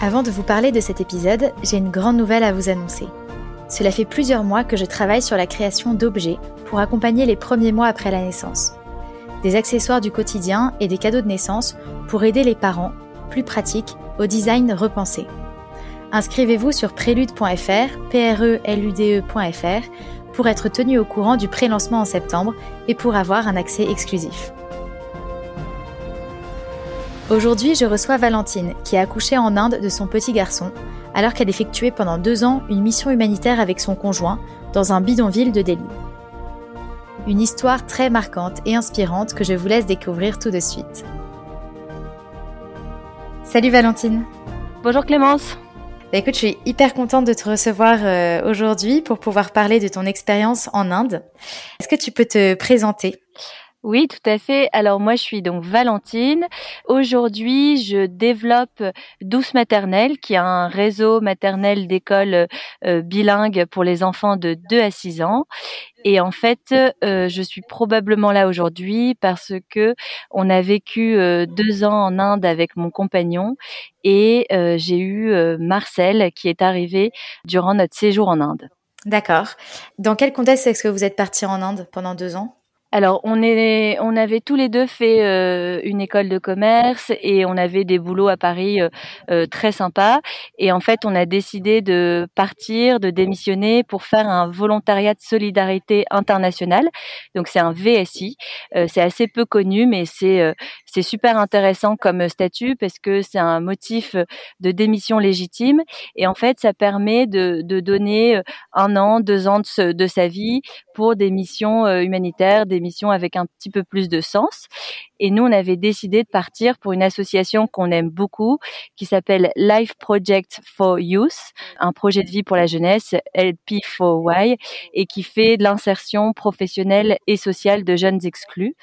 Avant de vous parler de cet épisode, j'ai une grande nouvelle à vous annoncer. Cela fait plusieurs mois que je travaille sur la création d'objets pour accompagner les premiers mois après la naissance. Des accessoires du quotidien et des cadeaux de naissance pour aider les parents, plus pratiques, au design repensé. Inscrivez-vous sur prélude.fr, p-r-e-l-u-d-e.fr, pour être tenu au courant du pré-lancement en septembre et pour avoir un accès exclusif. Aujourd'hui, je reçois Valentine, qui a accouché en Inde de son petit garçon, alors qu'elle effectuait pendant deux ans une mission humanitaire avec son conjoint dans un bidonville de Delhi. Une histoire très marquante et inspirante que je vous laisse découvrir tout de suite. Salut Valentine. Bonjour Clémence. Bah, écoute, je suis hyper contente de te recevoir euh, aujourd'hui pour pouvoir parler de ton expérience en Inde. Est-ce que tu peux te présenter? Oui, tout à fait. Alors moi, je suis donc Valentine. Aujourd'hui, je développe Douce Maternelle, qui est un réseau maternel d'écoles euh, bilingues pour les enfants de 2 à 6 ans. Et en fait, euh, je suis probablement là aujourd'hui parce que on a vécu euh, deux ans en Inde avec mon compagnon et j'ai eu Marcel qui est arrivé durant notre séjour en Inde. D'accord. Dans quel contexte est-ce que vous êtes parti en Inde pendant deux ans? Alors, on est, on avait tous les deux fait euh, une école de commerce et on avait des boulots à Paris euh, euh, très sympas. Et en fait, on a décidé de partir, de démissionner pour faire un volontariat de solidarité internationale. Donc, c'est un VSI. c'est assez peu connu, mais c'est c'est super intéressant comme statut parce que c'est un motif de démission légitime. Et en fait, ça permet de, de donner un an, deux ans de, de sa vie pour des missions humanitaires, des missions avec un petit peu plus de sens. Et nous, on avait décidé de partir pour une association qu'on aime beaucoup, qui s'appelle Life Project for Youth, un projet de vie pour la jeunesse, LP4Y, et qui fait de l'insertion professionnelle et sociale de jeunes exclus.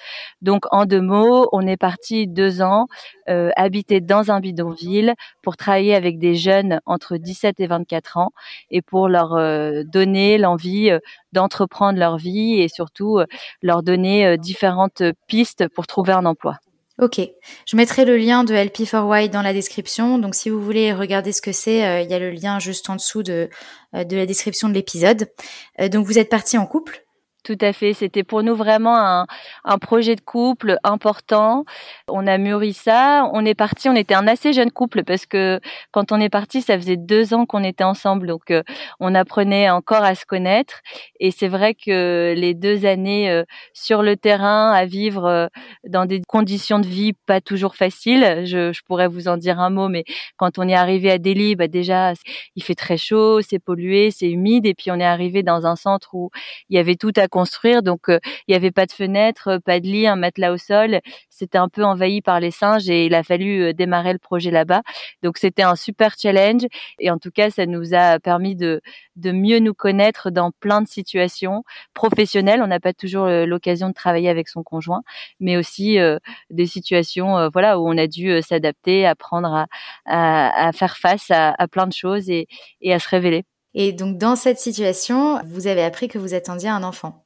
Donc, en deux mots, on est parti deux ans, euh, habiter dans un bidonville pour travailler avec des jeunes entre 17 et 24 ans et pour leur euh, donner l'envie euh, d'entreprendre leur vie et surtout euh, leur donner différentes pistes pour trouver un emploi. Ok, je mettrai le lien de LP4Y dans la description. Donc si vous voulez regarder ce que c'est, il y a le lien juste en dessous de, de la description de l'épisode. donc vous êtes parti en couple tout à fait. C'était pour nous vraiment un, projet de couple important. On a mûri ça. On est parti. On était un assez jeune couple parce que quand on est parti, ça faisait deux ans qu'on était ensemble. Donc, euh, on apprenait encore à se connaître. Et c'est vrai que les deux années euh, sur le terrain, à vivre euh, dans des conditions de vie pas toujours faciles. Je, je, pourrais vous en dire un mot, mais quand on est arrivé à Delhi, bah déjà, il fait très chaud, c'est pollué, c'est humide. Et puis, on est arrivé dans un centre où il y avait tout à construire. Donc, euh, il n'y avait pas de fenêtre, euh, pas de lit, un matelas au sol. C'était un peu envahi par les singes et il a fallu euh, démarrer le projet là-bas. Donc, c'était un super challenge. Et en tout cas, ça nous a permis de, de mieux nous connaître dans plein de situations professionnelles. On n'a pas toujours l'occasion de travailler avec son conjoint, mais aussi des situations, voilà, où on a dû s'adapter, apprendre à, à, faire face à, à plein de choses et, et à se révéler. Et donc, dans cette situation, vous avez appris que vous attendiez un enfant.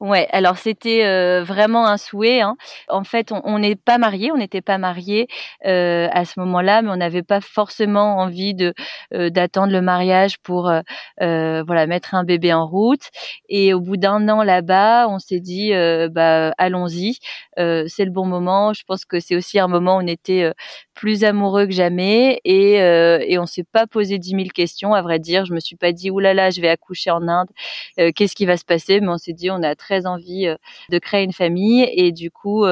Ouais, alors c'était euh, vraiment un souhait. Hein. En fait, on n'est pas mariés, on n'était pas mariés euh, à ce moment-là, mais on n'avait pas forcément envie de euh, d'attendre le mariage pour euh, euh, voilà mettre un bébé en route. Et au bout d'un an là-bas, on s'est dit bah allons-y, c'est le bon moment. Je pense que c'est aussi un moment où on était plus amoureux que jamais et, euh, et on s'est pas posé dix mille questions à vrai dire. Je me suis pas dit oulala là là, je vais accoucher en Inde, euh, qu'est-ce qui va se passer? Mais on s'est dit on a très envie euh, de créer une famille et du coup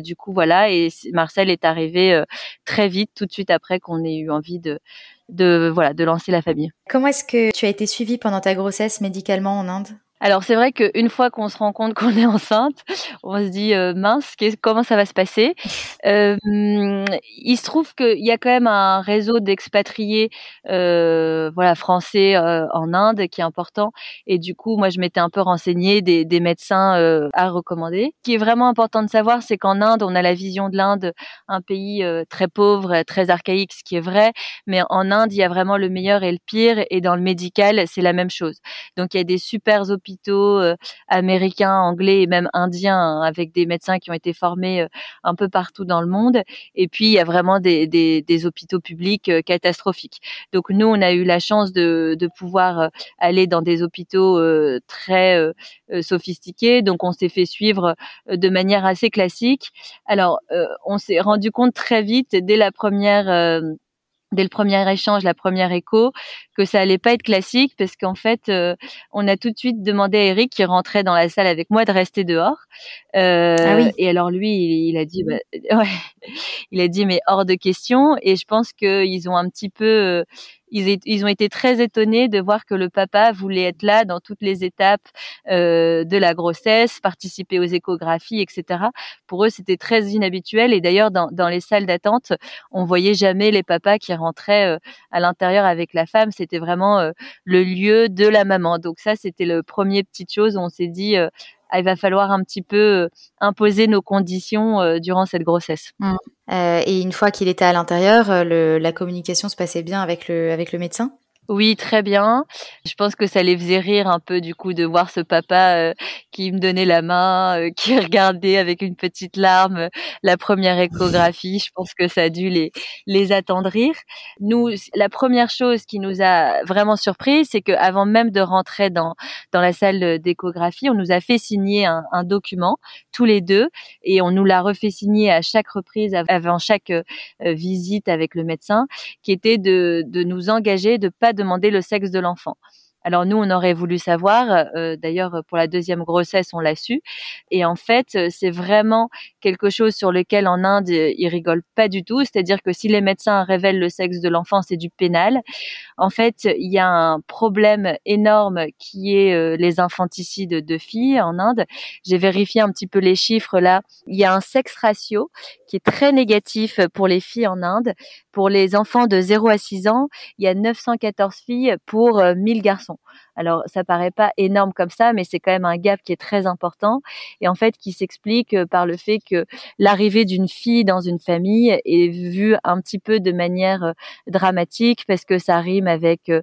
du coup voilà et Marcel est arrivé très vite tout de suite après qu'on ait eu envie de de voilà de lancer la famille. Comment est-ce que tu as été suivie pendant ta grossesse médicalement en Inde? Alors c'est vrai qu'une fois qu'on se rend compte qu'on est enceinte, on se dit euh, mince, comment ça va se passer? Euh, Il se trouve qu'il y a quand même un réseau d'expatriés, euh, voilà, français en Inde qui est important. Et du coup, moi, je m'étais un peu renseignée des, des médecins à recommander. Ce qui est vraiment important de savoir, c'est qu'en Inde, on a la vision de l'Inde, un pays très pauvre, très archaïque, ce qui est vrai. Mais en Inde, il y a vraiment le meilleur et le pire. Et dans le médical, c'est la même chose. Donc il y a des super hôpitaux euh, américains, anglais et même indiens hein, avec des médecins qui ont été formés euh, un peu partout dans le monde. Et puis il y a vraiment des, hôpitaux publics euh, catastrophiques. Donc nous, on a eu la chance de pouvoir aller dans des hôpitaux très sophistiqués. Donc on s'est fait suivre de manière assez classique. Alors on s'est rendu compte très vite dès la première dès le premier échange, la première écho, que ça allait pas être classique parce qu'en fait, euh, on a tout de suite demandé à Eric qui rentrait dans la salle avec moi de rester dehors. Euh, ah oui. Et alors lui, il, a dit, bah, ouais, il a dit mais hors de question. Et je pense qu'ils ont un petit peu ils, ils, ont été très étonnés de voir que le papa voulait être là dans toutes les étapes euh, de la grossesse, participer aux échographies, etc. Pour eux, c'était très inhabituel. Et d'ailleurs, dans, dans, les salles d'attente, on voyait jamais les papas qui rentraient euh, à l'intérieur avec la femme. C'était vraiment euh, le lieu de la maman. Donc ça, c'était le premier petite chose où on s'est dit euh, ah, il va falloir un petit peu euh, imposer nos conditions euh, durant cette grossesse. Mmh. Euh, et une fois qu'il était à l'intérieur, la communication se passait bien avec le, avec le médecin oui, très bien. Je pense que ça les faisait rire un peu du coup de voir ce papa euh, qui me donnait la main, euh, qui regardait avec une petite larme euh, la première échographie. Je pense que ça a dû les les attendrir. Nous, la première chose qui nous a vraiment surpris, c'est que avant même de rentrer dans dans la salle d'échographie, on nous a fait signer un, un, document tous les deux et on nous l'a refait signer à chaque reprise avant chaque visite avec le médecin, qui était de de nous engager de pas demander le sexe de l'enfant. Alors nous, on aurait voulu savoir. Euh, d'ailleurs, pour la deuxième grossesse, on l'a su. Et en fait, c'est vraiment quelque chose sur lequel en Inde, ils rigolent pas du tout. C'est-à-dire que si les médecins révèlent le sexe de l'enfant, c'est du pénal. En fait, il y a un problème énorme qui est euh, les infanticides de filles en Inde. J'ai vérifié un petit peu les chiffres là. Il y a un sexe ratio qui est très négatif pour les filles en Inde. Pour les enfants de 0 à 6 ans, il y a 914 filles pour 1000 euh, garçons. Alors, ça paraît pas énorme comme ça, mais c'est quand même un gap qui est très important et en fait qui s'explique euh, par le fait que l'arrivée d'une fille dans une famille est vue un petit peu de manière euh, dramatique parce que ça rime avec euh,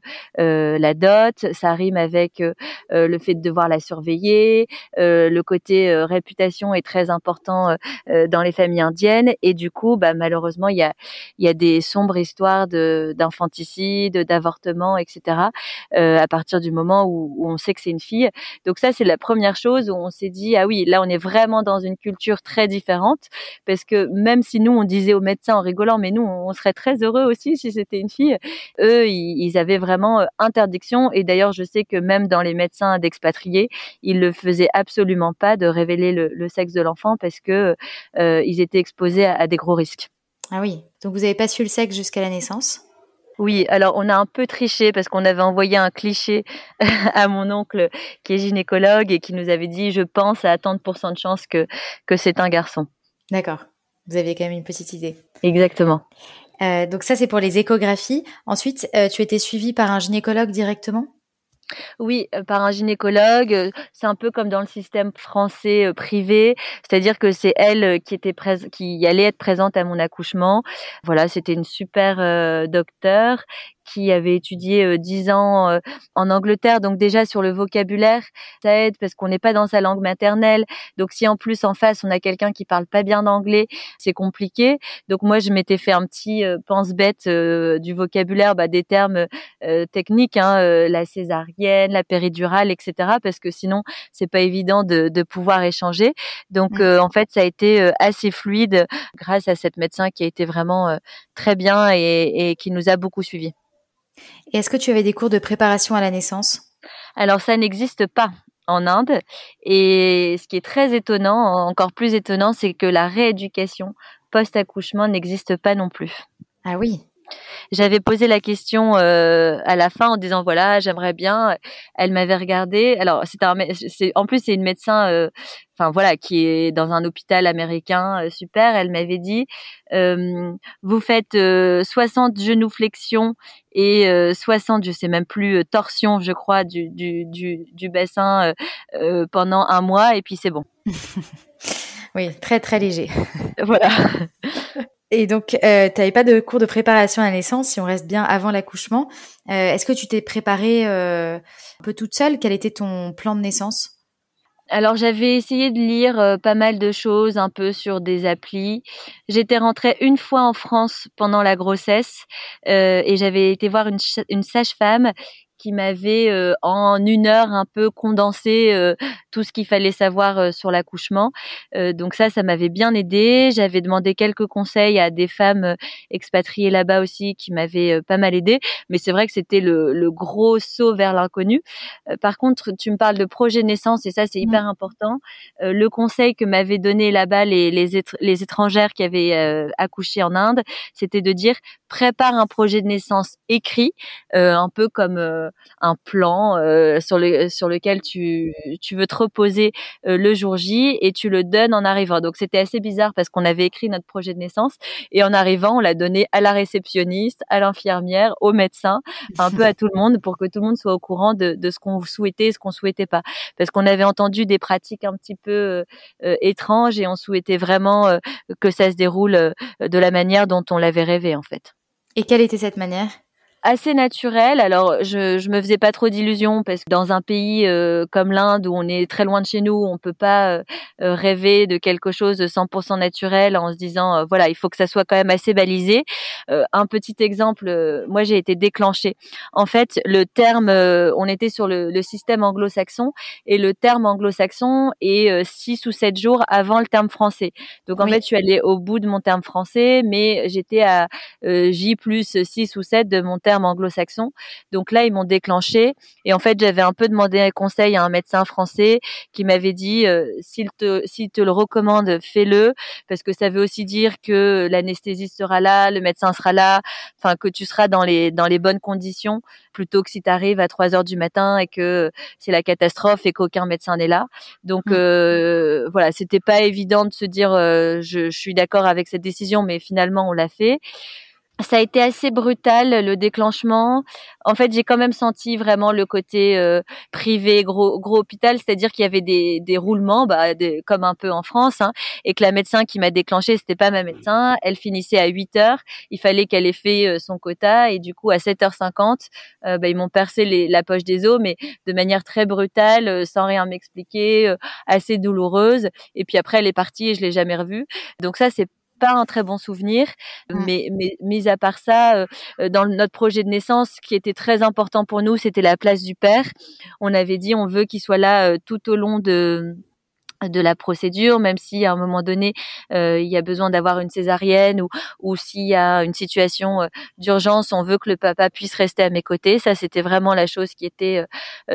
la dot, ça rime avec le fait de devoir la surveiller, le côté réputation est très important dans les familles indiennes et du coup, bah, malheureusement, il y a, y a des sombres histoires d'infanticide, d'avortement, etc. à partir du moment où, on sait que c'est une fille. Donc ça, c'est la première chose où on s'est dit, ah oui, là, on est vraiment dans une culture très différente, parce que même si nous, on disait aux médecins en rigolant, mais nous, on serait très heureux aussi si c'était une fille, eux, ils, avaient vraiment euh, interdiction. Et d'ailleurs, je sais que même dans les médecins d'expatriés, ils le faisaient absolument pas de révéler le, sexe de l'enfant parce que euh, ils étaient exposés à des gros risques. Ah oui, donc vous n'avez pas su le sexe jusqu'à la naissance? Oui, alors on a un peu triché parce qu'on avait envoyé un cliché à mon oncle qui est gynécologue et qui nous avait dit je pense à tant de pourcents de chance que, que c'est un garçon. D'accord. Vous avez quand même une petite idée. Exactement. Euh, donc ça c'est pour les échographies. Ensuite, euh, tu étais suivie par un gynécologue directement? Oui, euh, par un gynécologue. Euh, c'est un peu comme dans le système français euh, privé, c'est-à-dire que c'est elle qui était qui allait être présente à mon accouchement. Voilà, c'était une super docteure qui avait étudié dix ans en Angleterre. Donc déjà sur le vocabulaire, ça aide parce qu'on n'est pas dans sa langue maternelle. Donc si en plus en face on a quelqu'un qui parle pas bien d'anglais, c'est compliqué. Donc moi je m'étais fait un petit pense-bête du vocabulaire, bah, des termes techniques, hein, la césarienne, la péridurale, etc. Parce que sinon c'est pas évident de, de pouvoir échanger. Donc mmh. en fait ça a été assez fluide grâce à cette médecin qui a été vraiment très bien et, et qui nous a beaucoup suivis. Est-ce que tu avais des cours de préparation à la naissance? Alors ça n'existe pas en Inde. Et ce qui est très étonnant, encore plus étonnant, c'est que la rééducation post-accouchement n'existe pas non plus. Ah oui. J'avais posé la question euh, à la fin en disant voilà j'aimerais bien. Elle m'avait regardé. Alors c'est en plus c'est une médecin, euh, enfin voilà qui est dans un hôpital américain euh, super. Elle m'avait dit vous faites 60 genuflexions et 60 je sais même plus torsions je crois du du du, du bassin pendant un mois et puis c'est bon. oui très très léger. voilà. Et donc, euh, tu n'avais pas de cours de préparation à la naissance, si on reste bien avant l'accouchement. Euh, Est-ce que tu t'es préparée euh, un peu toute seule? Quel était ton plan de naissance? Alors j'avais essayé de lire euh, pas mal de choses un peu sur des applis. J'étais rentrée une fois en France pendant la grossesse euh, et j'avais été voir une, une sage-femme qui m'avait euh, en une heure un peu condensé euh, tout ce qu'il fallait savoir euh, sur l'accouchement. donc ça, ça m'avait bien aidé. J'avais demandé quelques conseils à des femmes expatriées là-bas aussi qui m'avaient pas mal aidé. Mais c'est vrai que c'était le, le, gros saut vers l'inconnu. par contre, tu me parles de projet de naissance et ça, c'est hyper mmh. important. le conseil que m'avaient donné là-bas les, les, les, étrangères qui avaient accouché en Inde, c'était de dire prépare un projet de naissance écrit, un peu comme un plan euh, sur, le, sur lequel tu, tu veux te reposer euh, le jour J et tu le donnes en arrivant. Donc c'était assez bizarre parce qu'on avait écrit notre projet de naissance et en arrivant, on l'a donné à la réceptionniste, à l'infirmière, au médecin, un peu à tout le monde pour que tout le monde soit au courant de, de ce qu'on souhaitait et ce qu'on souhaitait pas. Parce qu'on avait entendu des pratiques un petit peu euh, étranges et on souhaitait vraiment que ça se déroule de la manière dont on l'avait rêvé en fait. Et quelle était cette manière? Assez naturel. Alors, je, je me faisais pas trop d'illusions parce que dans un pays euh, comme l'Inde où on est très loin de chez nous, on peut pas euh, euh, rêver de quelque chose de 100% naturel en se disant voilà, il faut que ça soit quand même assez balisé. un petit exemple, moi j'ai été déclenchée. En fait, le terme, on était sur le, le système anglo-saxon et le terme anglo-saxon est six ou sept jours avant le terme français. Donc en fait, je suis allée au bout de mon terme français, mais j'étais à J plus 6 ou 7 de mon terme anglo-saxon. Donc là, ils m'ont déclenché. Et en fait, j'avais un peu demandé un conseil à un médecin français qui m'avait dit, euh, s'il te, s'il te le recommande, fais-le, parce que ça veut aussi dire que l'anesthésiste sera là, le médecin sera là, enfin que tu seras dans les dans les bonnes conditions, plutôt que si tu arrives à 3 heures du matin et que c'est la catastrophe et qu'aucun médecin n'est là. Donc mmh. euh, voilà, c'était pas évident de se dire, euh, je, je suis d'accord avec cette décision, mais finalement on l'a fait ça a été assez brutal le déclenchement. En fait, j'ai quand même senti vraiment le côté euh, privé, gros gros hôpital, c'est-à-dire qu'il y avait des, des roulements, bah, comme un peu en France, hein, et que la médecin qui m'a déclenché, c'était pas ma médecin. Elle finissait à 8 heures. Il fallait qu'elle ait fait euh, son quota, et du coup à 7h50, euh, bah, ils m'ont percé la poche des os, mais de manière très brutale, sans rien m'expliquer, assez douloureuse. Et puis après, elle est partie et je l'ai jamais revue. Donc ça, c'est pas un très bon souvenir. Mmh. Mais, mais mis à part ça, euh, euh, dans notre projet de naissance, ce qui était très important pour nous, c'était la place du père. On avait dit on veut qu'il soit là euh, tout au long de de la procédure, même si à un moment donné il y a besoin d'avoir une césarienne ou, ou s'il y a une situation d'urgence, on veut que le papa puisse rester à mes côtés. Ça, c'était vraiment la chose qui était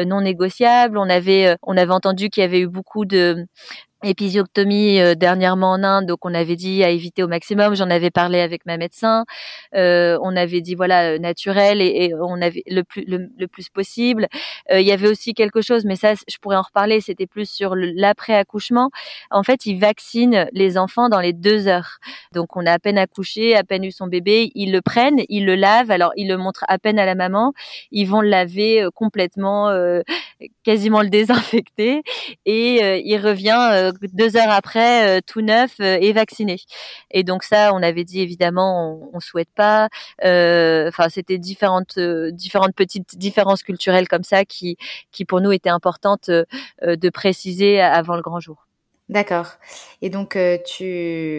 non négociable. On avait on avait entendu qu'il y avait eu beaucoup de épisiotomie euh, dernièrement en Inde, donc on avait dit à éviter au maximum. J'en avais parlé avec ma médecin. Euh, on avait dit voilà euh, naturel et, on avait le plus le, plus possible. il y avait aussi quelque chose, mais ça je pourrais en reparler. C'était plus sur l'après accouchement. En fait, ils vaccinent les enfants dans les deux heures. Donc on a à peine accouché, à peine eu son bébé, ils le prennent, ils le lavent. Alors ils le montrent à peine à la maman. Ils vont le laver complètement quasiment le désinfecter et il revient deux heures après tout neuf et vacciné. Et donc ça, on avait dit évidemment, on, on souhaite pas. Enfin, c'était différentes différentes petites différences culturelles comme ça qui qui pour nous étaient importantes de préciser avant le grand jour. D'accord. Et donc, euh,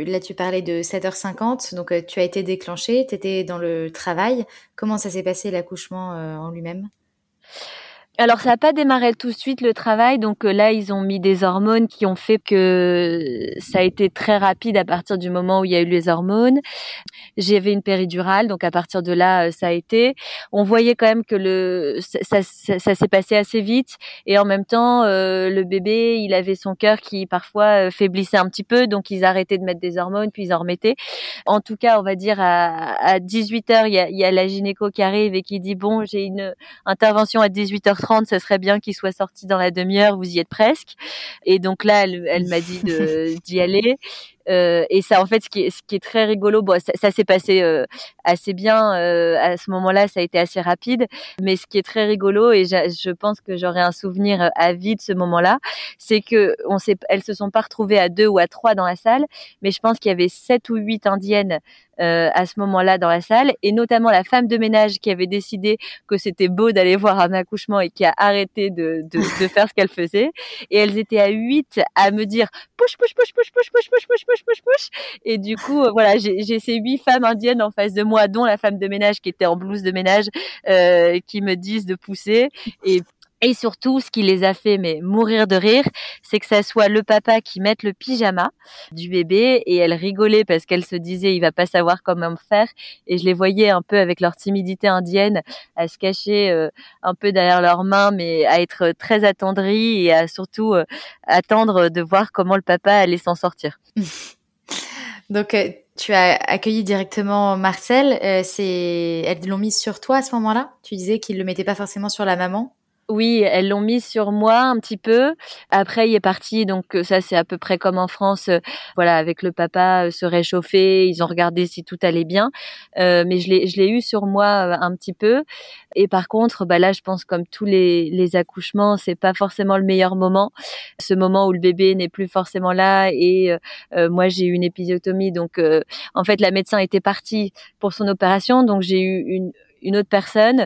là, tu parlais de 7h50. Donc, euh, tu as été déclenchée, tu étais dans le travail. Comment ça s'est passé l'accouchement euh, en lui-même? alors ça n'a pas démarré tout de suite le travail, donc euh, là ils ont mis des hormones qui ont fait que euh, ça a été très rapide à partir du moment où il y a eu les hormones. J'avais une péridurale, donc à partir de là euh, ça a été. On voyait quand même que le ça, s'est passé assez vite et en même temps le bébé il avait son cœur qui parfois faiblissait un petit peu, donc ils arrêtaient de mettre des hormones puis ils en remettaient. En tout cas on va dire à, 18 h il y a, y a la gynéco qui arrive et qui dit bon j'ai une intervention à 18h. 30, ça serait bien qu'il soit sorti dans la demi-heure, vous y êtes presque. Et donc là, elle, m'a dit d'y aller. Euh, et ça, en fait, ce qui est, très rigolo, ça, s'est passé euh, assez bien euh, à ce moment-là, ça a été assez rapide. Mais ce qui est très rigolo, et je pense que j'aurai un souvenir à vie de ce moment-là, c'est que on elles se sont pas retrouvées à deux ou à trois dans la salle, mais je pense qu'il y avait sept ou huit indiennes euh, à ce moment-là dans la salle, et notamment la femme de ménage qui avait décidé que c'était beau d'aller voir un accouchement et qui a arrêté de, de, de faire ce qu'elle faisait. Et elles étaient à huit à me dire push push push push push push push push push push push. Et du coup, euh, voilà, j'ai ces huit femmes indiennes en face de moi, dont la femme de ménage qui était en blouse de ménage, euh, qui me disent de pousser. Et et surtout, ce qui les a fait mais mourir de rire, c'est que ça soit le papa qui mette le pyjama du bébé et elle rigolait parce qu'elle se disait il va pas savoir comment faire. Et je les voyais un peu avec leur timidité indienne à se cacher euh, un peu derrière leurs mains mais à être très attendris et à surtout euh, attendre de voir comment le papa allait s'en sortir. Donc euh, tu as accueilli directement Marcel, elles l'ont mis sur toi à ce moment-là? Tu disais qu'il le mettait pas forcément sur la maman? Oui, elles l'ont mis sur moi un petit peu. Après, il est parti, donc euh, ça c'est à peu près comme en France. Euh, voilà, avec le papa, euh, se réchauffer. Ils ont regardé si tout allait bien, mais je l'ai, je l'ai eu sur moi un petit peu. Et par contre, bah là, je pense comme tous les, les accouchements, c'est pas forcément le meilleur moment. Ce moment où le bébé n'est plus forcément là. Et moi, j'ai eu une épisiotomie, donc en fait, la médecin était partie pour son opération, donc j'ai eu une une autre personne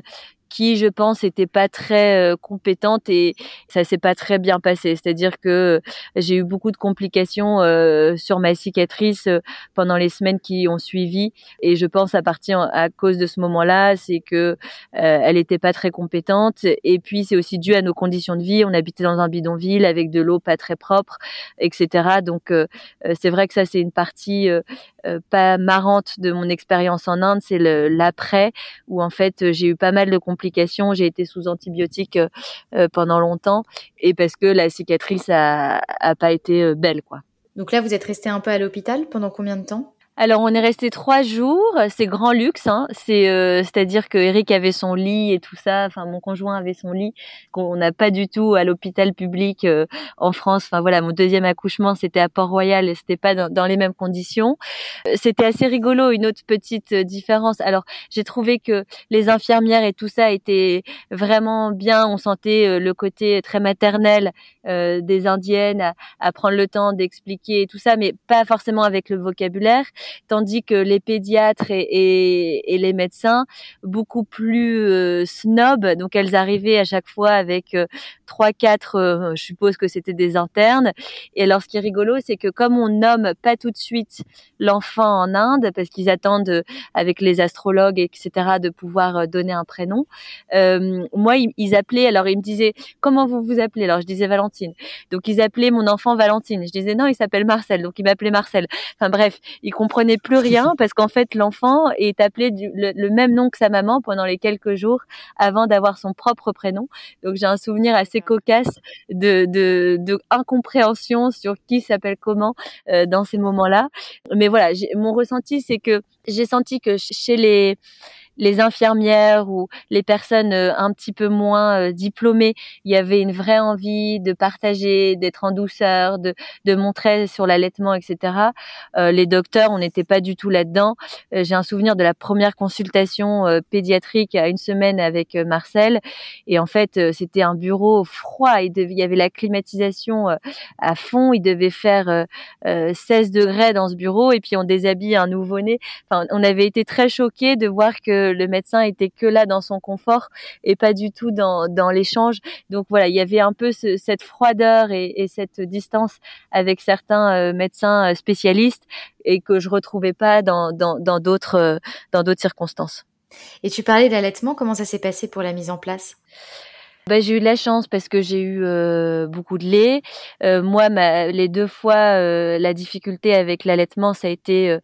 qui, je pense, était pas très euh, compétente et ça s'est pas très bien passé. C'est-à-dire que j'ai eu beaucoup de complications euh, sur ma cicatrice euh, pendant les semaines qui ont suivi et je pense à partir à cause de ce moment-là, c'est que elle était pas très compétente et puis c'est aussi dû à nos conditions de vie. On habitait dans un bidonville avec de l'eau pas très propre, etc. Donc c'est vrai que ça c'est une partie pas marrante de mon expérience en Inde, c'est l'après où en fait j'ai eu pas mal de complications j'ai été sous antibiotiques euh, euh, pendant longtemps et parce que la cicatrice a, a pas été euh, belle, quoi. Donc là, vous êtes resté un peu à l'hôpital pendant combien de temps? Alors on est resté trois jours, c'est grand luxe, hein. c'est euh, c'est-à-dire que Eric avait son lit et tout ça, enfin mon conjoint avait son lit qu'on n'a pas du tout à l'hôpital public euh, en France. Enfin voilà, mon deuxième accouchement c'était à Port-Royal et c'était pas dans, les mêmes conditions. Euh, c'était assez rigolo, une autre petite différence. Alors j'ai trouvé que les infirmières et tout ça étaient vraiment bien, on sentait le côté très maternel des indiennes à, à prendre le temps d'expliquer tout ça, mais pas forcément avec le vocabulaire tandis que les pédiatres et, les médecins beaucoup plus euh, snob, donc elles arrivaient à chaque fois avec euh, trois, quatre, euh, je suppose que c'était des internes. Et alors ce qui est rigolo, c'est que comme on nomme pas tout de suite l'enfant en Inde, parce qu'ils attendent avec les astrologues, etc., de pouvoir donner un prénom, moi ils, appelaient, alors ils me disaient comment vous vous appelez? Alors je disais Valentine. Donc ils appelaient mon enfant Valentine. Je disais non, il s'appelle Marcel, donc il m'appelait Marcel. Enfin bref, ils comprenaient comprenait plus rien parce qu'en fait l'enfant est appelé du, le, même nom que sa maman pendant les quelques jours avant d'avoir son propre prénom. Donc j'ai un souvenir assez cocasse de, de, de incompréhension sur qui s'appelle comment euh, dans ces moments-là. Mais voilà, mon ressenti c'est que j'ai senti que chez les les infirmières ou les personnes euh, un petit peu moins euh, diplômées, il y avait une vraie envie de partager, d'être en douceur, de, de montrer sur l'allaitement, etc. Euh, les docteurs, on n'était pas du tout là-dedans. J'ai un souvenir de la première consultation pédiatrique à une semaine avec Marcel, et en fait, c'était un bureau froid. Il, il y avait la climatisation à fond. Il devait faire 16 degrés dans ce bureau, et puis on déshabille un nouveau-né. Enfin, on avait été très choqués de voir que le médecin était que là dans son confort et pas du tout dans, dans l'échange. Donc voilà, il y avait un peu cette froideur et, et, cette distance avec certains euh, médecins euh, spécialistes et que je retrouvais pas dans dans d'autres euh, dans d'autres circonstances. Et tu parlais d'allaitement, comment ça s'est passé pour la mise en place? Bah, j'ai eu de la chance parce que j'ai eu beaucoup de lait. Moi, les deux fois, la difficulté avec l'allaitement, ça a été,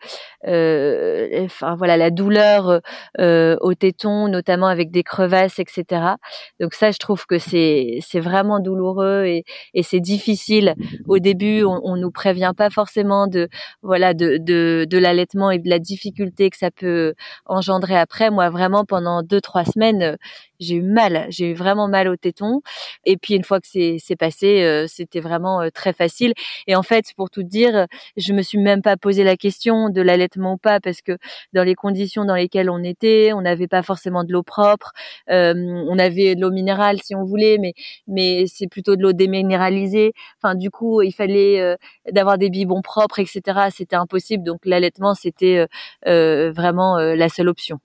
enfin voilà, la douleur au téton, notamment avec des crevasses, etc. Donc ça, je trouve que c'est vraiment douloureux et, c'est difficile. Au début, on, on nous prévient pas forcément de voilà de, de l'allaitement et de la difficulté que ça peut engendrer après. Moi, vraiment pendant deux trois semaines, j'ai eu mal, j'ai eu vraiment mal au téton. Et puis une fois que c'est passé, euh, c'était vraiment euh, très facile. Et en fait, pour tout dire, je me suis même pas posé la question de l'allaitement ou pas, parce que dans les conditions dans lesquelles on était, on n'avait pas forcément de l'eau propre. Euh, on avait de l'eau minérale si on voulait, mais mais c'est plutôt de l'eau déminéralisée. Enfin, du coup, il fallait d'avoir des biberons propres, etc. C'était impossible. Donc l'allaitement, c'était vraiment la seule option.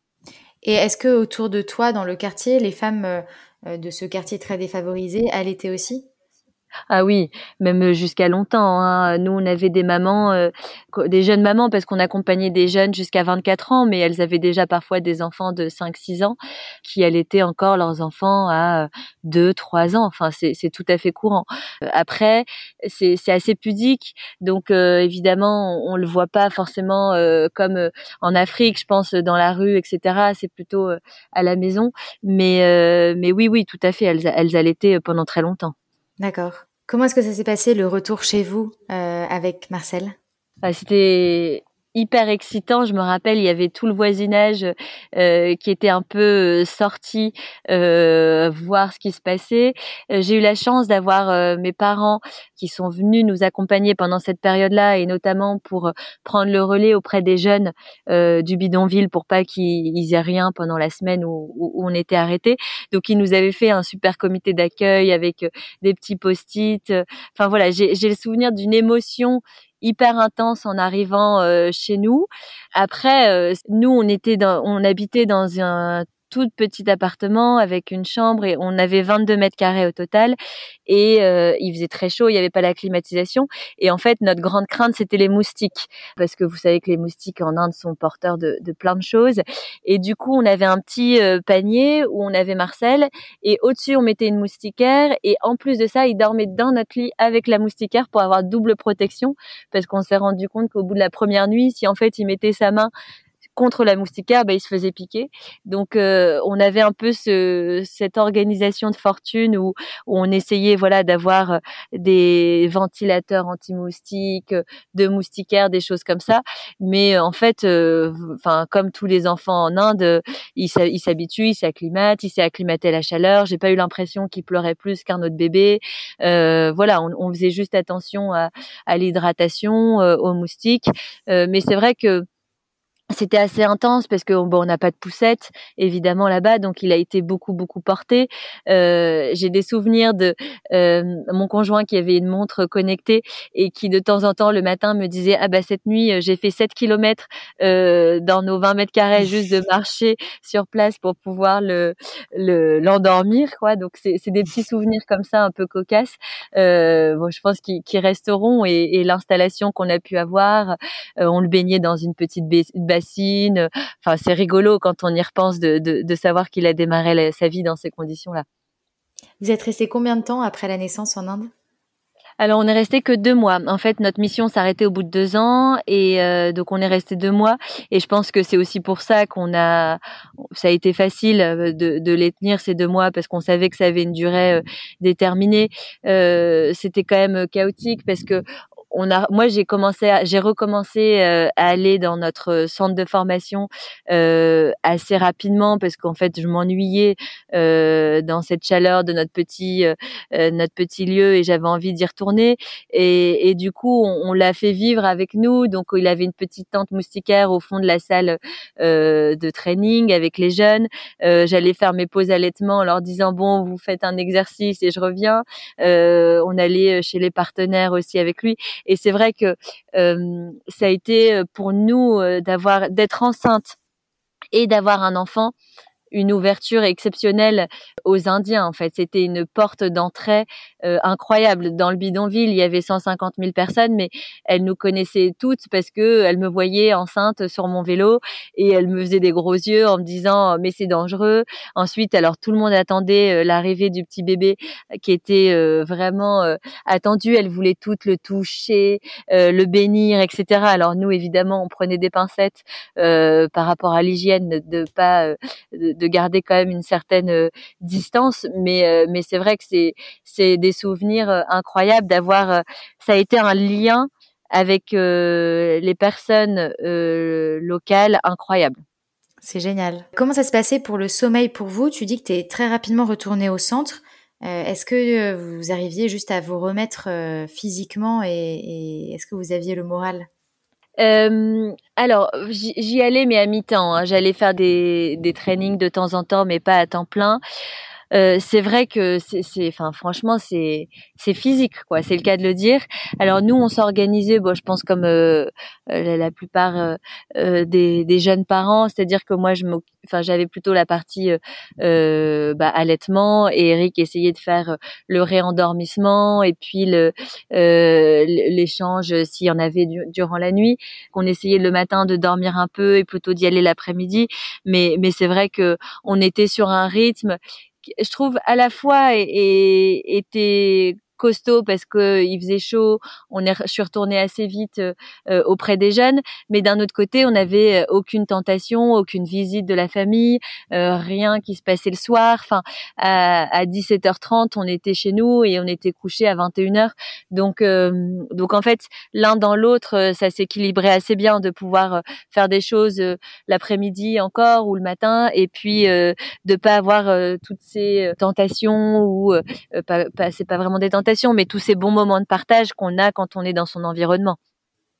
Et est-ce que autour de toi, dans le quartier, les femmes euh, euh, de ce quartier très défavorisé allaitaient aussi ah oui, même jusqu'à longtemps. Hein. Nous, on avait des mamans, euh, des jeunes mamans, parce qu'on accompagnait des jeunes jusqu'à 24 ans, mais elles avaient déjà parfois des enfants de 5-6 ans qui allaitaient encore leurs enfants à 2-3 ans. Enfin, c'est tout à fait courant. Après, c'est assez pudique, donc euh, évidemment, on, le voit pas forcément euh, comme en Afrique, je pense, dans la rue, etc. C'est plutôt à la maison. Mais, mais oui, oui, tout à fait, elles, elles allaitaient pendant très longtemps. D'accord. Comment est-ce que ça s'est passé le retour chez vous euh, avec Marcel? Bah, C'était hyper excitant. Je me rappelle, il y avait tout le voisinage euh, qui était un peu euh, sorti euh, voir ce qui se passait. Euh, j'ai eu la chance d'avoir mes parents qui sont venus nous accompagner pendant cette période-là et notamment pour prendre le relais auprès des jeunes du bidonville pour pas qu'ils aient rien pendant la semaine où, où, on était arrêtés. Donc ils nous avaient fait un super comité d'accueil avec des petits post-it. Enfin voilà, j'ai le souvenir d'une émotion hyper intense en arrivant euh, chez nous. Après, euh, nous, on était dans, on habitait dans un tout petit appartement avec une chambre et on avait 22 mètres carrés au total et euh, il faisait très chaud, il n'y avait pas la climatisation et en fait notre grande crainte c'était les moustiques parce que vous savez que les moustiques en Inde sont porteurs de, plein de choses et du coup on avait un petit euh, panier où on avait Marcel et au-dessus on mettait une moustiquaire et en plus de ça il dormait dans notre lit avec la moustiquaire pour avoir double protection parce qu'on s'est rendu compte qu'au bout de la première nuit si en fait il mettait sa main contre la moustiquaire, bah, il se faisait piquer. Donc euh, on avait un peu ce, cette organisation de fortune où, où on essayait voilà d'avoir euh, des ventilateurs anti-moustiques, de moustiquaires, des choses comme ça. Mais en fait, euh, enfin comme tous les enfants en Inde, ils s'habituent, ils s'acclimatent, ils s'est à la chaleur. J'ai pas eu l'impression qu'il pleurait plus qu'un autre bébé. voilà, on, on, faisait juste attention à, à l'hydratation, aux moustiques. mais c'est vrai que c'était assez intense parce que bon, on n'a pas de poussette évidemment là-bas, donc il a été beaucoup beaucoup porté. Euh, J'ai des souvenirs de euh, mon conjoint qui avait une montre connectée et qui de temps en temps le matin me disait ah bah cette nuit j'ai fait 7 kilomètres euh, dans nos 20 mètres carrés juste de marcher sur place pour pouvoir le l'endormir quoi. Donc c'est des petits souvenirs comme ça un peu cocasses. Euh, bon, je pense qu'ils resteront et, et l'installation qu'on a pu avoir, euh, on le baignait dans une petite baie Enfin, c'est rigolo quand on y repense de, savoir qu'il a démarré sa vie dans ces conditions-là. Vous êtes resté combien de temps après la naissance en Inde? Alors on est resté que deux mois. En fait, notre mission s'arrêtait au bout de deux ans et euh, donc on est resté deux mois. Et je pense que c'est aussi pour ça qu'on a, ça a été facile euh, de, les tenir ces deux mois parce qu'on savait que ça avait une durée euh, déterminée. C'était quand même chaotique parce que on a, moi j'ai commencé, j'ai recommencé à aller dans notre centre de formation assez rapidement parce qu'en fait je m'ennuyais dans cette chaleur de notre petit notre petit lieu et j'avais envie d'y retourner. Et, et du coup on, on l'a fait vivre avec nous. Donc il avait une petite tente moustiquaire au fond de la salle de training avec les jeunes. J'allais faire mes pauses allaitement en leur disant bon vous faites un exercice et je reviens. On allait chez les partenaires aussi avec lui et c'est vrai que ça a été pour nous d'avoir d'être enceinte et d'avoir un enfant une ouverture exceptionnelle aux Indiens. En fait, c'était une porte d'entrée euh, incroyable. Dans le bidonville, il y avait 150 000 personnes, mais elles nous connaissaient toutes parce que elles me voyaient enceinte sur mon vélo et elles me faisaient des gros yeux en me disant mais c'est dangereux. Ensuite, alors tout le monde attendait euh, l'arrivée du petit bébé qui était euh, vraiment attendu. Elles voulaient toutes le toucher, le bénir, etc. Alors nous, évidemment, on prenait des pincettes par rapport à l'hygiène de pas de garder quand même une certaine euh, distance. Mais euh, mais c'est vrai que c'est c'est des souvenirs euh, incroyables d'avoir. ça a été un lien avec les personnes locales incroyable. C'est génial. Comment ça se passait pour le sommeil pour vous? Tu dis que tu es très rapidement retourné au centre. est-ce que vous arriviez juste à vous remettre physiquement et est-ce que vous aviez le moral? Euh, alors, j'y allais, mais à mi-temps. Hein. J'allais faire des, des trainings de temps en temps, mais pas à temps plein. Euh, c'est vrai que c'est, enfin, franchement, c'est, c'est physique, quoi. C'est le cas de le dire. Alors nous, on s'organisait, bon, je pense comme euh, euh la, plupart euh, euh, des, des, jeunes parents, c'est-à-dire que moi, je enfin, j'avais plutôt la partie euh, bah, allaitement et Eric essayait de faire le réendormissement et puis le l'échange s'il y en avait durant la nuit. Qu'on essayait le matin de dormir un peu et plutôt d'y aller l'après-midi. Mais mais c'est vrai que on était sur un rythme je trouve à la fois était costaud parce que il faisait chaud. On est, je suis retournée assez vite euh, euh, auprès des jeunes, mais d'un autre côté, on n'avait euh, aucune tentation, aucune visite de la famille, rien qui se passait le soir. Enfin, à, à 17h30, on était chez nous et on était couché à 21h. Donc, donc en fait, l'un dans l'autre, ça s'équilibrait assez bien de pouvoir faire des choses l'après-midi encore ou le matin, et puis de pas avoir toutes ces tentations ou pas, pas c'est pas vraiment des tentations mais tous ces bons moments de partage qu'on a quand on est dans son environnement.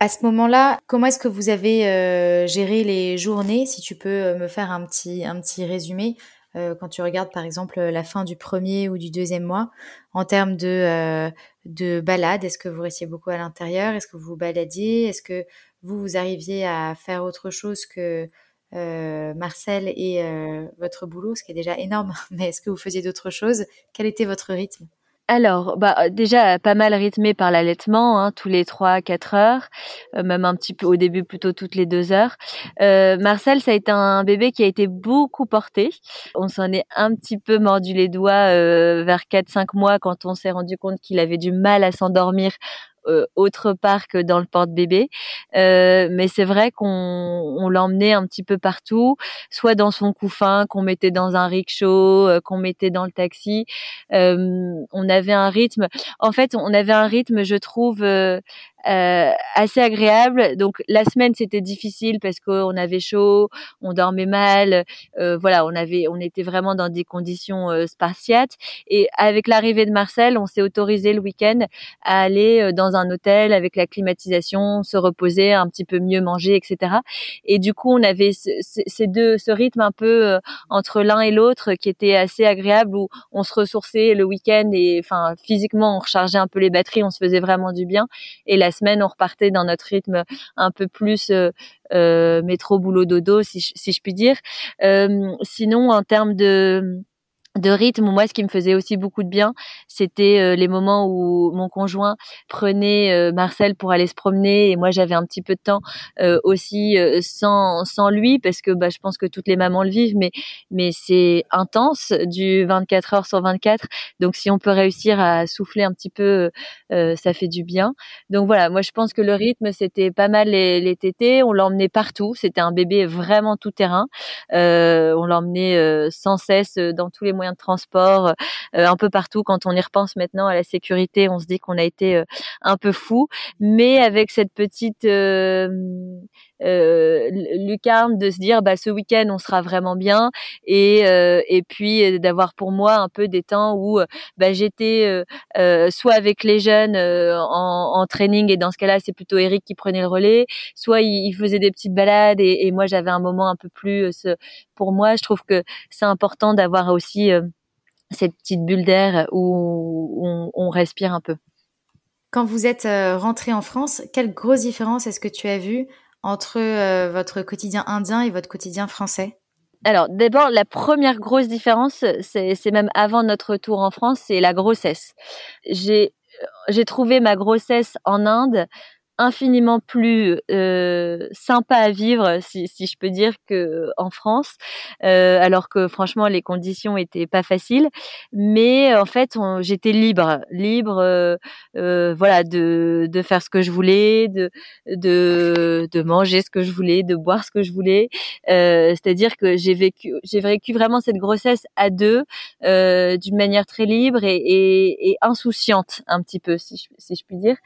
À ce moment-là, comment est-ce que vous avez euh, géré les journées? Si tu peux euh, me faire un petit, un petit résumé, euh, quand tu regardes par exemple la fin du premier ou du deuxième mois, en termes de, de balade, est-ce que vous restiez beaucoup à l'intérieur? Est-ce que vous vous baladiez? Est-ce que vous, vous arriviez à faire autre chose que Marcel et votre boulot, ce qui est déjà énorme, mais est-ce que vous faisiez d'autres choses? Quel était votre rythme? Alors, bah euh, déjà pas mal rythmé par l'allaitement, hein, tous les trois quatre heures, euh, même un petit peu au début plutôt toutes les deux heures. Euh, Marcel, ça a été un bébé qui a été beaucoup porté. On s'en est un petit peu mordu les doigts vers quatre cinq mois quand on s'est rendu compte qu'il avait du mal à s'endormir euh, autre part que dans le porte-bébé. Euh, mais c'est vrai qu'on on l'emmenait un petit peu partout, soit dans son couffin qu'on mettait dans un rickshaw, euh, qu'on mettait dans le taxi. on avait un rythme. En fait, on avait un rythme, je trouve, euh, assez agréable. Donc la semaine c'était difficile parce qu'on avait chaud, on dormait mal, euh, voilà, on avait, on était vraiment dans des conditions euh, spartiates. Et avec l'arrivée de Marcel, on s'est autorisé le week-end à aller euh, dans un hôtel avec la climatisation, se reposer, un petit peu mieux manger, etc. Et du coup, on avait ces deux, ce rythme un peu entre l'un et l'autre qui était assez agréable où on se ressourçait le week-end et enfin physiquement on rechargeait un peu les batteries, on se faisait vraiment du bien. Semaine, on repartait dans notre rythme un peu plus euh, euh métro boulot dodo, si je, puis dire. Euh, sinon, en termes de de rythme. Moi, ce qui me faisait aussi beaucoup de bien, c'était euh, les moments où mon conjoint prenait euh, Marcel pour aller se promener et moi j'avais un petit peu de temps euh, aussi sans sans lui parce que bah je pense que toutes les mamans le vivent, mais mais c'est intense du 24 heures sur 24. Donc si on peut réussir à souffler un petit peu, ça fait du bien. Donc voilà, moi je pense que le rythme c'était pas mal les, les tétés. On l'emmenait partout. C'était un bébé vraiment tout terrain. on l'emmenait sans cesse dans tous les de transport, un peu partout. Quand on y repense maintenant à la sécurité, on se dit qu'on a été un peu fou, mais avec cette petite euh, lucarne de se dire bah ce week-end on sera vraiment bien et euh, et puis euh, d'avoir pour moi un peu des temps où bah, j'étais soit avec les jeunes en, en, training et dans ce cas-là c'est plutôt Eric qui prenait le relais soit il, faisait des petites balades et, et moi j'avais un moment un peu plus pour moi je trouve que c'est important d'avoir aussi cette petite bulle d'air où on, on, respire un peu. Quand vous êtes rentré en France, quelle grosse différence est-ce que tu as vu entre euh, votre quotidien indien et votre quotidien français? Alors d'abord, la première grosse différence, c'est même avant notre retour en France, c'est la grossesse. J'ai j'ai trouvé ma grossesse en Inde infiniment plus euh, sympa à vivre, si, si, je peux dire, que en France, euh, alors que franchement les conditions étaient pas faciles. Mais en fait, j'étais libre, libre, euh, euh, voilà, de, de faire ce que je voulais, de, de, de manger ce que je voulais, de boire ce que je voulais. Euh, c'est-à-dire que j'ai vécu, j'ai vécu vraiment cette grossesse à deux, euh, d'une manière très libre et, et, et, insouciante un petit peu, si je, si je puis dire.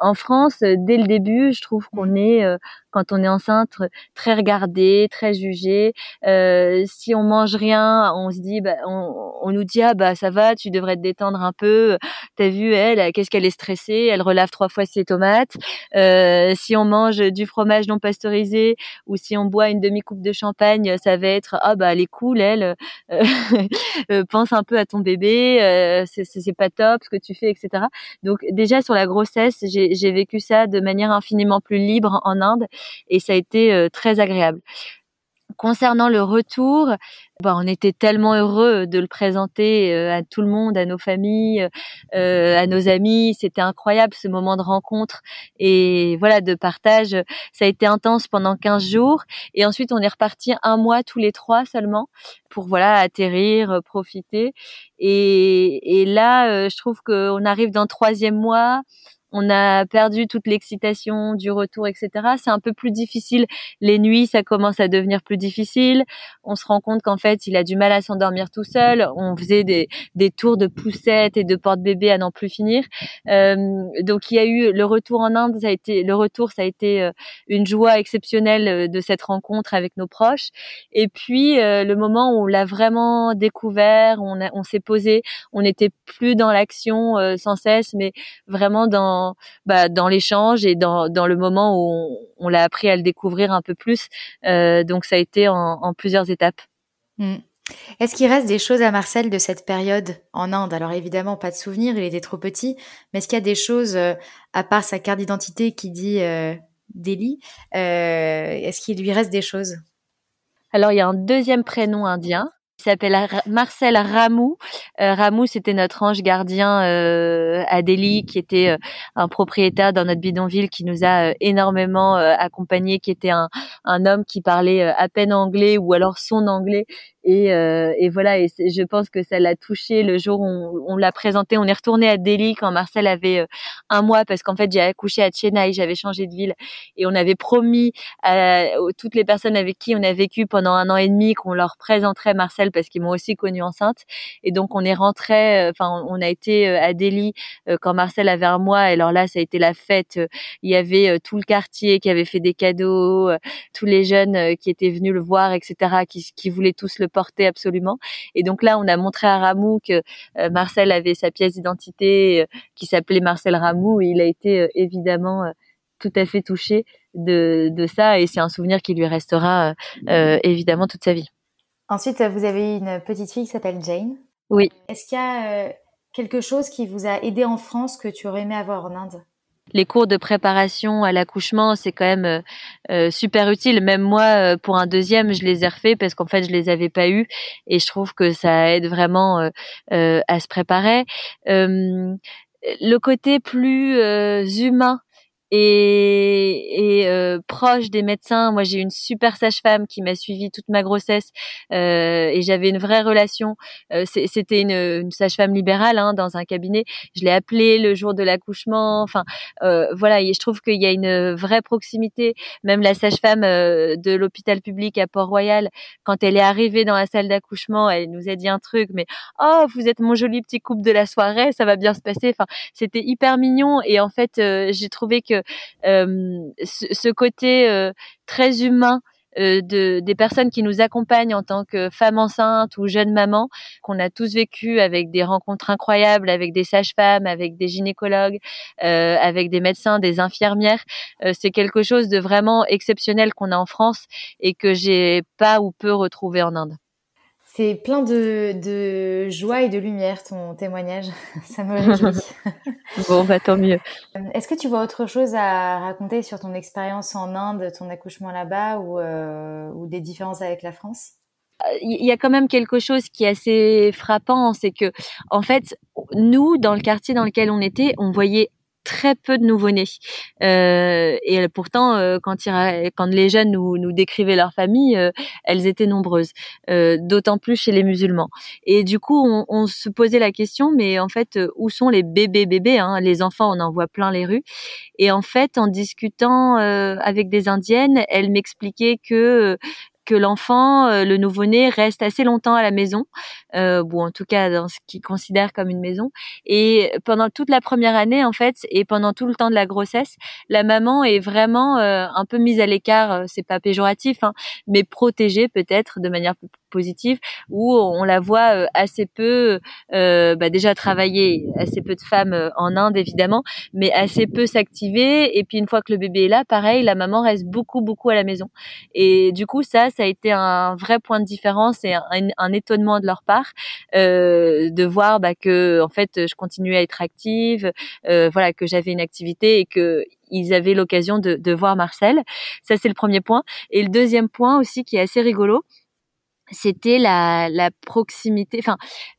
en France dès le début, je trouve qu'on est euh, quand on est enceinte très regardé, très jugé. Euh, si on mange rien, on se dit, bah, on, nous dit ah bah ça va, tu devrais te détendre un peu. T'as vu elle, qu'est-ce qu'elle est stressée, elle relave trois fois ses tomates. Euh, si on mange du fromage non pasteurisé ou si on boit une demi coupe de champagne, ça va être ah bah elle est cool elle. Euh, pense un peu à ton bébé, euh, c'est pas top ce que tu fais, etc. Donc déjà sur la grossesse, j'ai vécu ça de manière infiniment plus libre en Inde et ça a été euh, très agréable. Concernant le retour, bah, on était tellement heureux de le présenter euh, à tout le monde, à nos familles, euh, à nos amis. C'était incroyable ce moment de rencontre et voilà de partage. Ça a été intense pendant 15 jours et ensuite on est reparti un mois tous les trois seulement pour voilà atterrir, profiter. Et, et là, je trouve qu'on arrive dans le troisième mois on a perdu toute l'excitation du retour, etc. C'est un peu plus difficile. Les nuits, ça commence à devenir plus difficile. On se rend compte qu'en fait, il a du mal à s'endormir tout seul. On faisait des, des tours de poussettes et de porte-bébé à n'en plus finir. Euh, donc, il y a eu le retour en Inde. Ça a été le retour, ça a été euh, une joie exceptionnelle euh, de cette rencontre avec nos proches. Et puis, le moment où on l'a vraiment découvert, on, on s'est posé, on n'était plus dans l'action sans cesse, mais vraiment dans bah, dans, l'échange et dans, dans le moment où on, l'a appris à le découvrir un peu plus. Euh, donc ça a été en, plusieurs étapes. Hmm. Est-ce qu'il reste des choses à Marcel de cette période en Inde? Alors évidemment, pas de souvenirs, il était trop petit, mais est-ce qu'il y a des choses, euh, à part sa carte d'identité qui dit euh, Delhi, euh, est-ce qu'il lui reste des choses? Alors il y a un deuxième prénom indien s'appelle Marcel Ramou. Euh, Ramou, c'était notre ange gardien euh, à Delhi, qui était euh, un propriétaire dans notre bidonville, qui nous a euh, énormément accompagnés, qui était un, un homme qui parlait à peine anglais ou alors son anglais et, euh, et voilà, et je pense que ça l'a touché le jour où on, l'a présenté. On est retourné à Delhi quand Marcel avait euh, un mois parce qu'en fait j'ai accouché à Chennai, j'avais changé de ville et on avait promis à, toutes les personnes avec qui on a vécu pendant un an et demi qu'on leur présenterait Marcel parce qu'ils m'ont aussi connue enceinte. Et donc on est rentré, euh, enfin on a été à Delhi quand Marcel avait un mois. Et alors là ça a été la fête. Il y avait tout le quartier qui avait fait des cadeaux, tous les jeunes qui étaient venus le voir, etc. qui, qui voulaient tous le porter absolument. Et donc là, on a montré à Ramou que euh, Marcel avait sa pièce d'identité euh, qui s'appelait Marcel Ramou et il a été euh, évidemment tout à fait touché de, de ça et c'est un souvenir qui lui restera évidemment toute sa vie. Ensuite, vous avez une petite fille qui s'appelle Jane. Oui. Est-ce qu'il y a quelque chose qui vous a aidé en France que tu aurais aimé avoir en Inde? Les cours de préparation à l'accouchement, c'est quand même euh, euh, super utile. Même moi, euh, pour un deuxième, je les ai refaits parce qu'en fait, je les avais pas eus et je trouve que ça aide vraiment à se préparer. le côté plus humain et, euh, proche des médecins. Moi, j'ai une super sage-femme qui m'a suivi toute ma grossesse euh, et j'avais une vraie relation. Euh, c'était une, une sage-femme libérale hein, dans un cabinet. Je l'ai appelée le jour de l'accouchement. Enfin, euh, voilà. Et je trouve qu'il y a une vraie proximité. Même la sage-femme de l'hôpital public à Port-Royal, quand elle est arrivée dans la salle d'accouchement, elle nous a dit un truc, mais oh, vous êtes mon joli petit couple de la soirée, ça va bien se passer. Enfin, c'était hyper mignon et en fait, j'ai trouvé que euh, ce, côté euh, très humain euh, de, des personnes qui nous accompagnent en tant que femmes enceintes ou jeunes mamans, qu'on a tous vécu avec des rencontres incroyables, avec des sages-femmes, avec des gynécologues, euh, avec des médecins, des infirmières. c'est quelque chose de vraiment exceptionnel qu'on a en France et que j'ai pas ou peu retrouvé en Inde. C'est plein de, de, joie et de lumière ton témoignage. Ça me réjouit. bon, bah tant mieux. Euh, est-ce que tu vois autre chose à raconter sur ton expérience en Inde, ton accouchement là-bas ou, euh, ou des différences avec la France? Il y a quand même quelque chose qui est assez frappant, c'est que en fait, nous, dans le quartier dans lequel on était, on voyait très peu de nouveau-nés. Euh, et pourtant, euh, quand, les jeunes nous, décrivaient leur famille, euh, elles étaient nombreuses, d'autant plus chez les musulmans. Et du coup, on, on, se posait la question, mais en fait, où sont les bébés bébés hein? Les enfants, on en voit plein les rues. Et en fait, en discutant avec des indiennes, elles m'expliquaient que que l'enfant, euh, le nouveau-né, reste assez longtemps à la maison, euh, ou en tout cas dans ce qu'il considère comme une maison. Et pendant toute la première année, en fait, et pendant tout le temps de la grossesse, la maman est vraiment euh, un peu mise à l'écart. Euh, c'est pas péjoratif, hein, mais protégée peut-être de manière positive, où on la voit assez peu, bah déjà travailler, assez peu de femmes en Inde évidemment, mais assez peu s'activer. Et puis une fois que le bébé est là, pareil, la maman reste beaucoup beaucoup à la maison. Et du coup, ça, ça a été un vrai point de différence et un, étonnement de leur part euh, de voir bah, que en fait je continuais à être active, euh, voilà que j'avais une activité et que ils avaient l'occasion de, de voir Marcel. Ça c'est le premier point. Et le deuxième point aussi qui est assez rigolo, c'était la, la proximité, enfin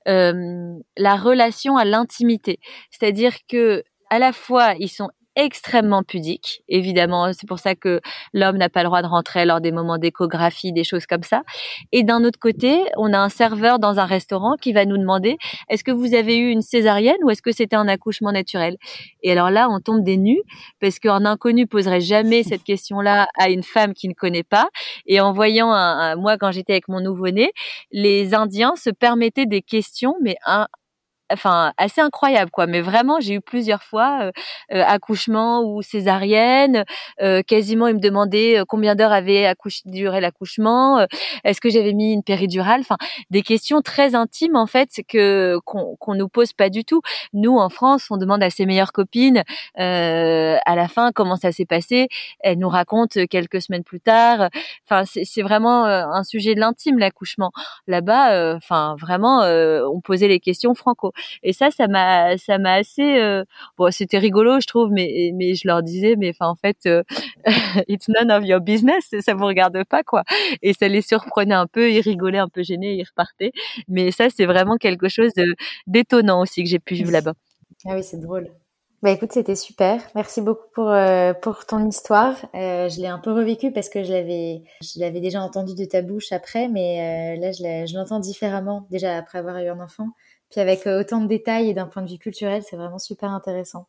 euh, la relation à l'intimité. C'est-à-dire que à la fois ils sont extrêmement pudique. Évidemment, c'est pour ça que l'homme n'a pas le droit de rentrer lors des moments d'échographie, des choses comme ça. Et d'un autre côté, on a un serveur dans un restaurant qui va nous demander est-ce que vous avez eu une césarienne ou est-ce que c'était un accouchement naturel? Et alors là, on tombe des nues parce qu'un inconnu poserait jamais cette question-là à une femme qui ne connaît pas. Et en voyant un, moi quand j'étais avec mon nouveau-né, les Indiens se permettaient des questions, mais un, enfin assez incroyable quoi. Mais vraiment j'ai eu plusieurs fois euh, euh accouchement ou césarienne euh, quasiment ils me demandaient euh, combien d'heures avait duré l'accouchement est-ce que j'avais mis une péridurale? Enfin des questions très intimes en fait que qu'on qu'on nous pose pas du tout. Nous en France on demande à ses meilleures copines à la fin comment ça s'est passé. Elles nous racontent quelques semaines plus tard enfin c'est vraiment un sujet de l'intime l'accouchement. Là-bas enfin vraiment on posait les questions franco et ça, ça m'a, ça m'a assez, euh, bon, c'était rigolo, je trouve, mais mais je leur disais, mais enfin en fait, euh, it's none of your business, ça vous regarde pas quoi. Et ça les surprenait un peu, ils rigolaient un peu gênés, ils repartaient. Mais ça, c'est vraiment quelque chose d'étonnant aussi que j'ai pu vivre là-bas. Ah oui, c'est drôle. Bah écoute, c'était super. Merci beaucoup pour euh, pour ton histoire. Je l'ai un peu revécu parce que je l'avais je l'avais déjà entendu de ta bouche après, mais là je l'entends différemment déjà après avoir eu un enfant. Puis avec euh, autant de détails et d'un point de vue culturel, c'est vraiment super intéressant.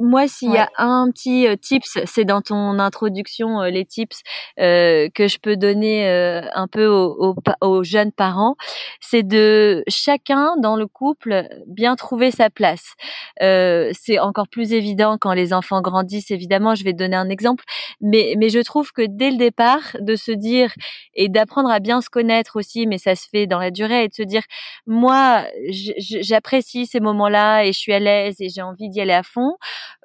Moi, s'il y a un petit euh, tips, c'est dans ton introduction, euh, les tips euh, que je peux donner un peu aux, aux, jeunes parents, c'est de chacun dans le couple bien trouver sa place. c'est encore plus évident quand les enfants grandissent, évidemment. Je vais donner un exemple, mais mais je trouve que dès le départ, de se dire et d'apprendre à bien se connaître aussi, mais ça se fait dans la durée, et de se dire moi, j'apprécie ces moments-là et je suis à l'aise et j'ai envie d'y aller à fond.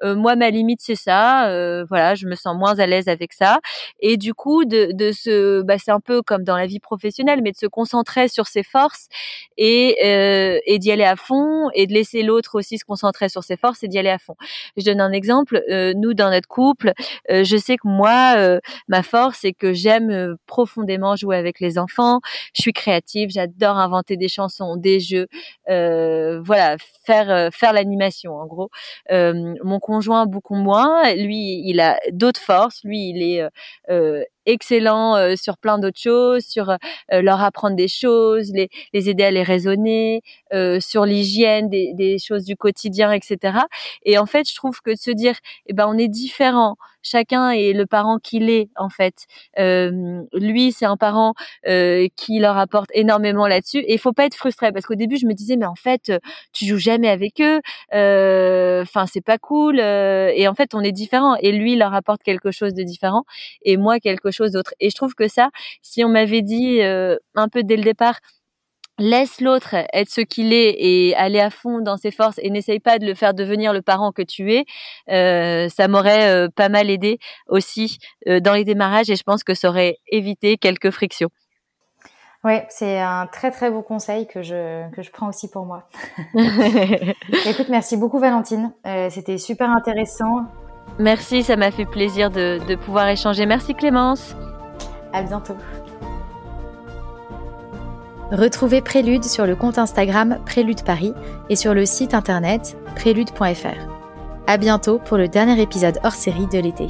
Euh, moi ma limite c'est ça. Euh, voilà je me sens moins à l'aise avec ça. Et du coup de, de se bah, c'est un peu comme dans la vie professionnelle mais de se concentrer sur ses forces et euh, et d'y aller à fond et de laisser l'autre aussi se concentrer sur ses forces et d'y aller à fond. Je donne un exemple. Nous dans notre couple je sais que moi ma force c'est que j'aime profondément jouer avec les enfants. Je suis créative j'adore inventer des chansons des jeux voilà faire faire l'animation en gros mon conjoint beaucoup moins. Lui, il a d'autres forces. Lui, il est excellent euh, sur plein d'autres choses, sur euh, leur apprendre des choses, les, les aider à les raisonner, euh, sur l'hygiène des, des, choses du quotidien, etc. Et en fait, je trouve que de se dire, eh ben, on est différent. Chacun est le parent qu'il est en fait. Euh, lui, c'est un parent euh, qui leur apporte énormément là-dessus. Et il faut pas être frustré parce qu'au début, je me disais, mais en fait, tu joues jamais avec eux. Enfin, c'est pas cool. et en fait, on est différent. Et lui, il leur apporte quelque chose de différent. Et moi, quelque chose d'autre. Et je trouve que ça, si on m'avait dit euh, un peu dès le départ, laisse l'autre être ce qu'il est et aller à fond dans ses forces et n'essaye pas de le faire devenir le parent que tu es, euh, ça m'aurait euh, pas mal aidé aussi dans les démarrages et je pense que ça aurait évité quelques frictions. Oui, c'est un très très beau conseil que je, que je prends aussi pour moi. Écoute, merci beaucoup Valentine. C'était super intéressant. Merci, ça m'a fait plaisir de, pouvoir échanger. Merci Clémence. À bientôt. Retrouvez Prélude sur le compte Instagram Prélude Paris et sur le site internet prélude.fr. À bientôt pour le dernier épisode hors série de l'été.